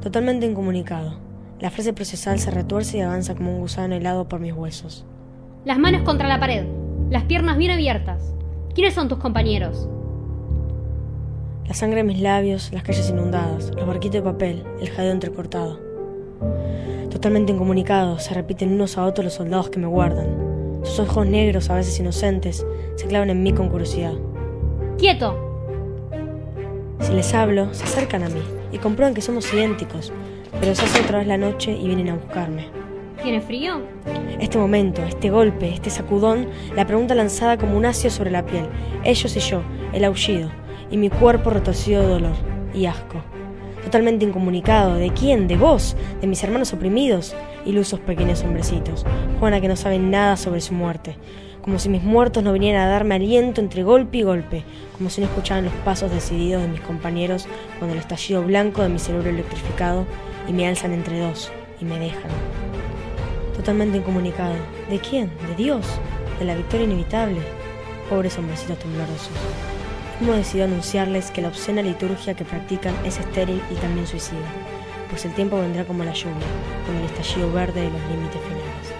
Totalmente incomunicado. La frase procesal se retuerce y avanza como un gusano helado por mis huesos. Las manos contra la pared, las piernas bien abiertas. ¿Quiénes son tus compañeros? La sangre en mis labios, las calles inundadas, los barquitos de papel, el jadeo entrecortado. Totalmente incomunicados, se repiten unos a otros los soldados que me guardan. Sus ojos negros, a veces inocentes, se clavan en mí con curiosidad. ¡Quieto! Si les hablo, se acercan a mí y comprueban que somos idénticos, pero se hace otra vez la noche y vienen a buscarme. ¿Tiene frío? Este momento, este golpe, este sacudón, la pregunta lanzada como un ácido sobre la piel, ellos y yo, el aullido, y mi cuerpo retorcido de dolor y asco. Totalmente incomunicado, ¿de quién? ¿De vos? ¿De mis hermanos oprimidos? Ilusos pequeños hombrecitos, Juana que no saben nada sobre su muerte, como si mis muertos no vinieran a darme aliento entre golpe y golpe, como si no escucharan los pasos decididos de mis compañeros cuando el estallido blanco de mi cerebro electrificado y me alzan entre dos y me dejan totalmente incomunicado. ¿De quién? ¿De Dios? ¿De la victoria inevitable? Pobres hombrecitos temblorosos. ¿Cómo decidió anunciarles que la obscena liturgia que practican es estéril y también suicida? Pues el tiempo vendrá como la lluvia, con el estallido verde de los límites finales.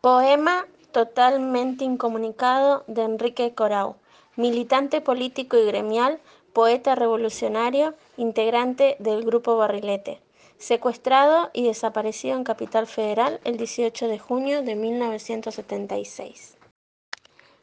Poema totalmente incomunicado de Enrique Corau, militante político y gremial, poeta revolucionario, integrante del Grupo Barrilete secuestrado y desaparecido en Capital Federal el 18 de junio de 1976.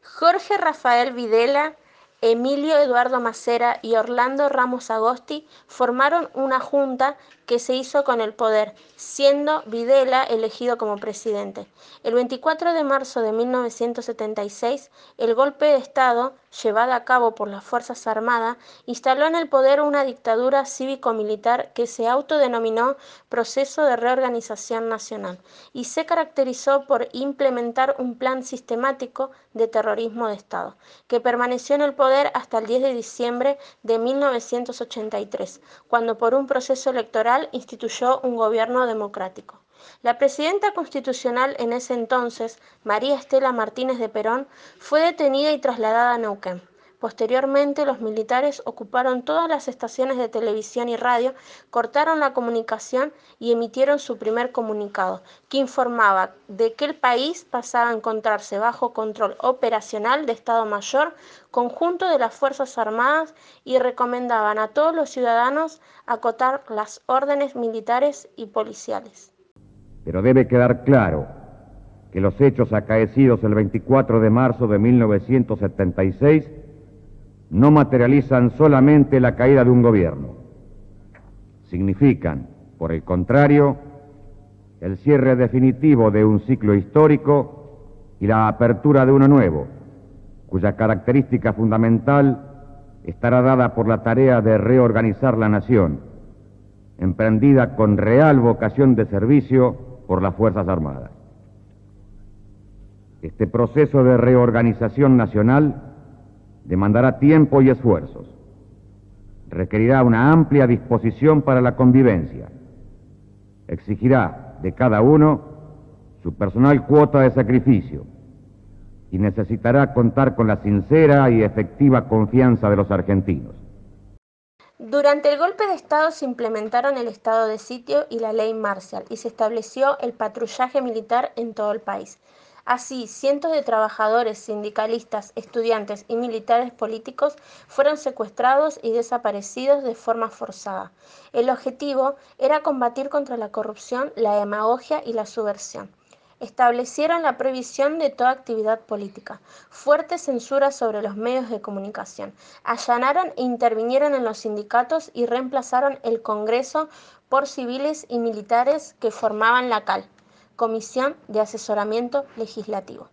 Jorge Rafael Videla Emilio Eduardo Macera y Orlando Ramos Agosti formaron una junta que se hizo con el poder, siendo Videla elegido como presidente. El 24 de marzo de 1976, el golpe de Estado, llevado a cabo por las Fuerzas Armadas, instaló en el poder una dictadura cívico-militar que se autodenominó Proceso de Reorganización Nacional y se caracterizó por implementar un plan sistemático de terrorismo de Estado, que permaneció en el poder hasta el 10 de diciembre de 1983, cuando por un proceso electoral instituyó un gobierno democrático. La presidenta constitucional en ese entonces, María Estela Martínez de Perón, fue detenida y trasladada a Neuquén. Posteriormente, los militares ocuparon todas las estaciones de televisión y radio, cortaron la comunicación y emitieron su primer comunicado, que informaba de que el país pasaba a encontrarse bajo control operacional de Estado Mayor conjunto de las Fuerzas Armadas y recomendaban a todos los ciudadanos acotar las órdenes militares y policiales. Pero debe quedar claro que los hechos acaecidos el 24 de marzo de 1976 no materializan solamente la caída de un gobierno, significan, por el contrario, el cierre definitivo de un ciclo histórico y la apertura de uno nuevo, cuya característica fundamental estará dada por la tarea de reorganizar la nación, emprendida con real vocación de servicio por las Fuerzas Armadas. Este proceso de reorganización nacional demandará tiempo y esfuerzos. Requerirá una amplia disposición para la convivencia. Exigirá de cada uno su personal cuota de sacrificio y necesitará contar con la sincera y efectiva confianza de los argentinos. Durante el golpe de Estado se implementaron el estado de sitio y la ley marcial y se estableció el patrullaje militar en todo el país. Así, cientos de trabajadores, sindicalistas, estudiantes y militares políticos fueron secuestrados y desaparecidos de forma forzada. El objetivo era combatir contra la corrupción, la demagogia y la subversión establecieron la prohibición de toda actividad política, fuerte censura sobre los medios de comunicación, allanaron e intervinieron en los sindicatos y reemplazaron el Congreso por civiles y militares que formaban la CAL. Comisión de Asesoramiento Legislativo.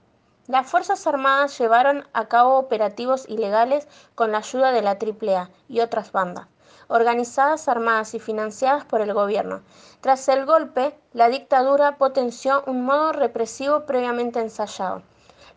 Las Fuerzas Armadas llevaron a cabo operativos ilegales con la ayuda de la AAA y otras bandas, organizadas, armadas y financiadas por el gobierno. Tras el golpe, la dictadura potenció un modo represivo previamente ensayado.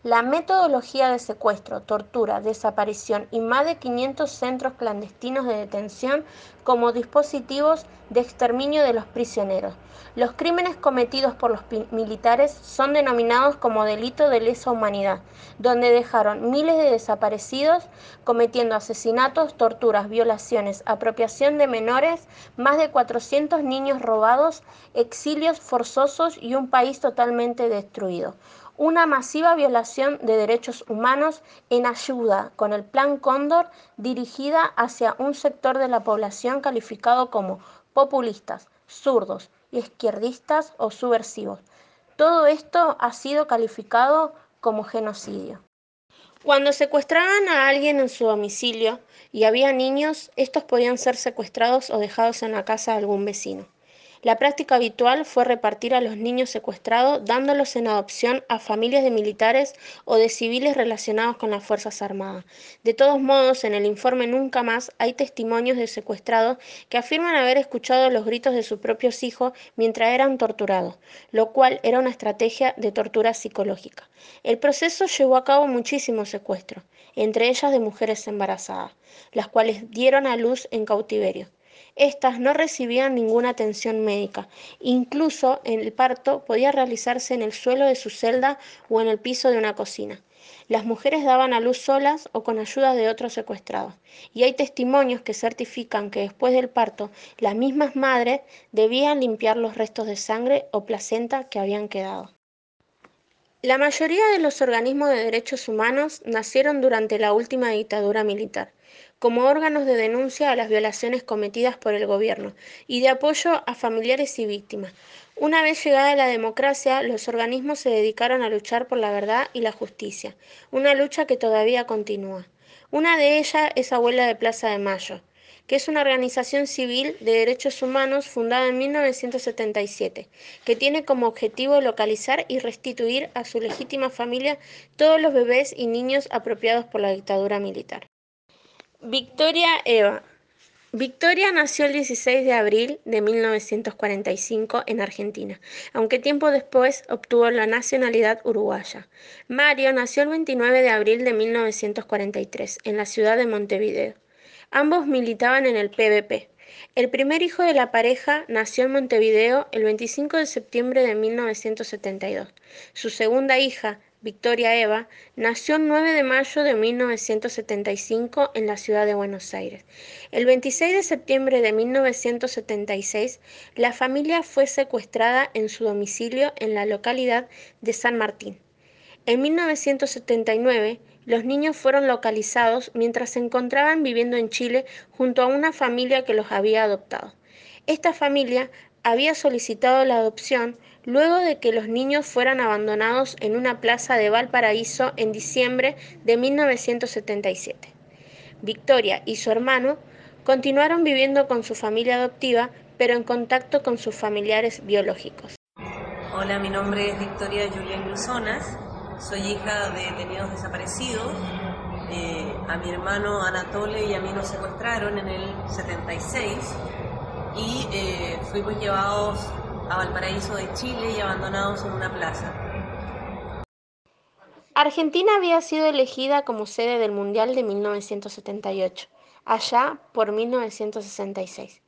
La metodología de secuestro, tortura, desaparición y más de 500 centros clandestinos de detención como dispositivos de exterminio de los prisioneros. Los crímenes cometidos por los militares son denominados como delito de lesa humanidad, donde dejaron miles de desaparecidos cometiendo asesinatos, torturas, violaciones, apropiación de menores, más de 400 niños robados, exilios forzosos y un país totalmente destruido una masiva violación de derechos humanos en ayuda con el Plan Cóndor dirigida hacia un sector de la población calificado como populistas, zurdos, izquierdistas o subversivos. Todo esto ha sido calificado como genocidio. Cuando secuestraban a alguien en su domicilio y había niños, estos podían ser secuestrados o dejados en la casa de algún vecino. La práctica habitual fue repartir a los niños secuestrados dándolos en adopción a familias de militares o de civiles relacionados con las Fuerzas Armadas. De todos modos, en el informe Nunca más hay testimonios de secuestrados que afirman haber escuchado los gritos de sus propios hijos mientras eran torturados, lo cual era una estrategia de tortura psicológica. El proceso llevó a cabo muchísimos secuestros, entre ellas de mujeres embarazadas, las cuales dieron a luz en cautiverio. Estas no recibían ninguna atención médica. Incluso el parto podía realizarse en el suelo de su celda o en el piso de una cocina. Las mujeres daban a luz solas o con ayuda de otros secuestrados. Y hay testimonios que certifican que después del parto, las mismas madres debían limpiar los restos de sangre o placenta que habían quedado. La mayoría de los organismos de derechos humanos nacieron durante la última dictadura militar como órganos de denuncia a las violaciones cometidas por el gobierno y de apoyo a familiares y víctimas. Una vez llegada la democracia, los organismos se dedicaron a luchar por la verdad y la justicia, una lucha que todavía continúa. Una de ellas es Abuela de Plaza de Mayo, que es una organización civil de derechos humanos fundada en 1977, que tiene como objetivo localizar y restituir a su legítima familia todos los bebés y niños apropiados por la dictadura militar. Victoria Eva. Victoria nació el 16 de abril de 1945 en Argentina, aunque tiempo después obtuvo la nacionalidad uruguaya. Mario nació el 29 de abril de 1943 en la ciudad de Montevideo. Ambos militaban en el PVP. El primer hijo de la pareja nació en Montevideo el 25 de septiembre de 1972. Su segunda hija, Victoria Eva, nació el 9 de mayo de 1975 en la ciudad de Buenos Aires. El 26 de septiembre de 1976, la familia fue secuestrada en su domicilio en la localidad de San Martín. En 1979, los niños fueron localizados mientras se encontraban viviendo en Chile junto a una familia que los había adoptado. Esta familia había solicitado la adopción luego de que los niños fueran abandonados en una plaza de Valparaíso en diciembre de 1977. Victoria y su hermano continuaron viviendo con su familia adoptiva, pero en contacto con sus familiares biológicos. Hola, mi nombre es Victoria Julián Grusonas, soy hija de detenidos desaparecidos. Eh, a mi hermano Anatole y a mí nos secuestraron en el 76 y eh, fuimos llevados a Valparaíso de Chile y abandonados en una plaza. Argentina había sido elegida como sede del Mundial de 1978, allá por 1966.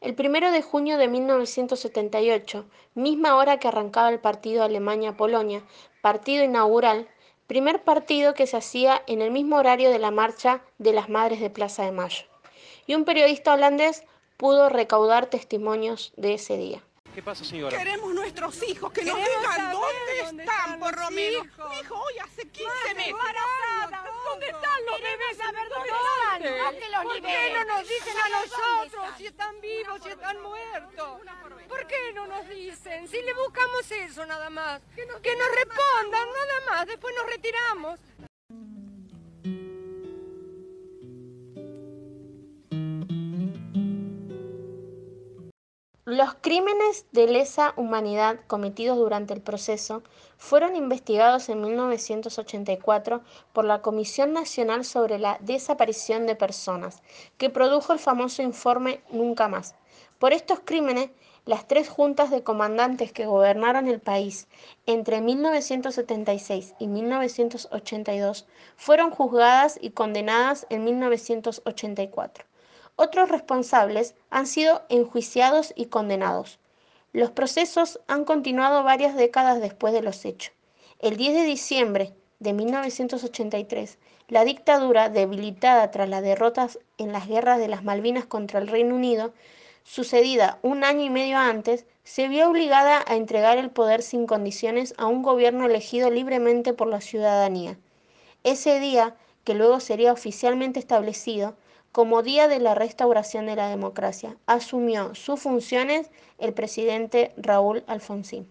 El primero de junio de 1978, misma hora que arrancaba el partido Alemania-Polonia, partido inaugural, primer partido que se hacía en el mismo horario de la marcha de las Madres de Plaza de Mayo. Y un periodista holandés pudo recaudar testimonios de ese día. ¿Qué pasa, señora? Queremos nuestros hijos, que nos digan dónde, están, por lo menos. Mi hijo hoy hace 15 meses. ¿Dónde están los bebés? saber dónde están. ¿Por qué no nos dicen a nosotros si están vivos, si están muertos? ¿Por qué no nos dicen? Si le buscamos eso nada más. Que nos respondan nada más, después nos retiramos. Los crímenes de lesa humanidad cometidos durante el proceso fueron investigados en 1984 por la Comisión Nacional sobre la Desaparición de Personas, que produjo el famoso informe Nunca más. Por estos crímenes, las tres juntas de comandantes que gobernaron el país entre 1976 y 1982 fueron juzgadas y condenadas en 1984. Otros responsables han sido enjuiciados y condenados. Los procesos han continuado varias décadas después de los hechos. El 10 de diciembre de 1983, la dictadura, debilitada tras las derrotas en las guerras de las Malvinas contra el Reino Unido, sucedida un año y medio antes, se vio obligada a entregar el poder sin condiciones a un gobierno elegido libremente por la ciudadanía. Ese día, que luego sería oficialmente establecido como Día de la Restauración de la Democracia, asumió sus funciones el presidente Raúl Alfonsín.